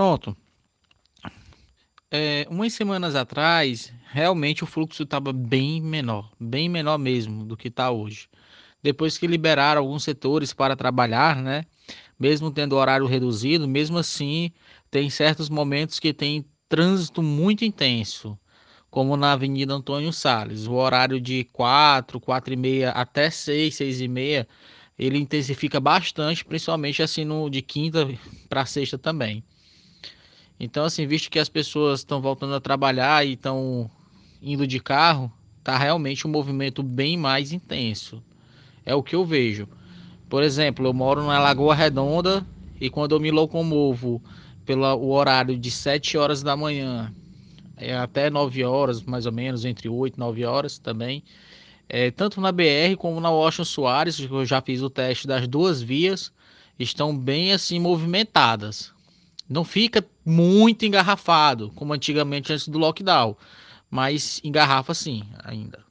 Pronto. É, umas semanas atrás, realmente o fluxo estava bem menor, bem menor mesmo do que está hoje. Depois que liberaram alguns setores para trabalhar, né? Mesmo tendo horário reduzido, mesmo assim, tem certos momentos que tem trânsito muito intenso, como na Avenida Antônio Salles. O horário de 4, 4 e meia até 6, 6 e meia, ele intensifica bastante, principalmente assim no de quinta para sexta também. Então, assim, visto que as pessoas estão voltando a trabalhar e estão indo de carro, tá realmente um movimento bem mais intenso. É o que eu vejo. Por exemplo, eu moro na Lagoa Redonda e quando eu me locomovo pelo horário de 7 horas da manhã é até 9 horas, mais ou menos, entre 8 e 9 horas também, é, tanto na BR como na Washington Soares, eu já fiz o teste das duas vias, estão bem assim movimentadas. Não fica muito engarrafado, como antigamente antes do lockdown, mas engarrafa sim ainda.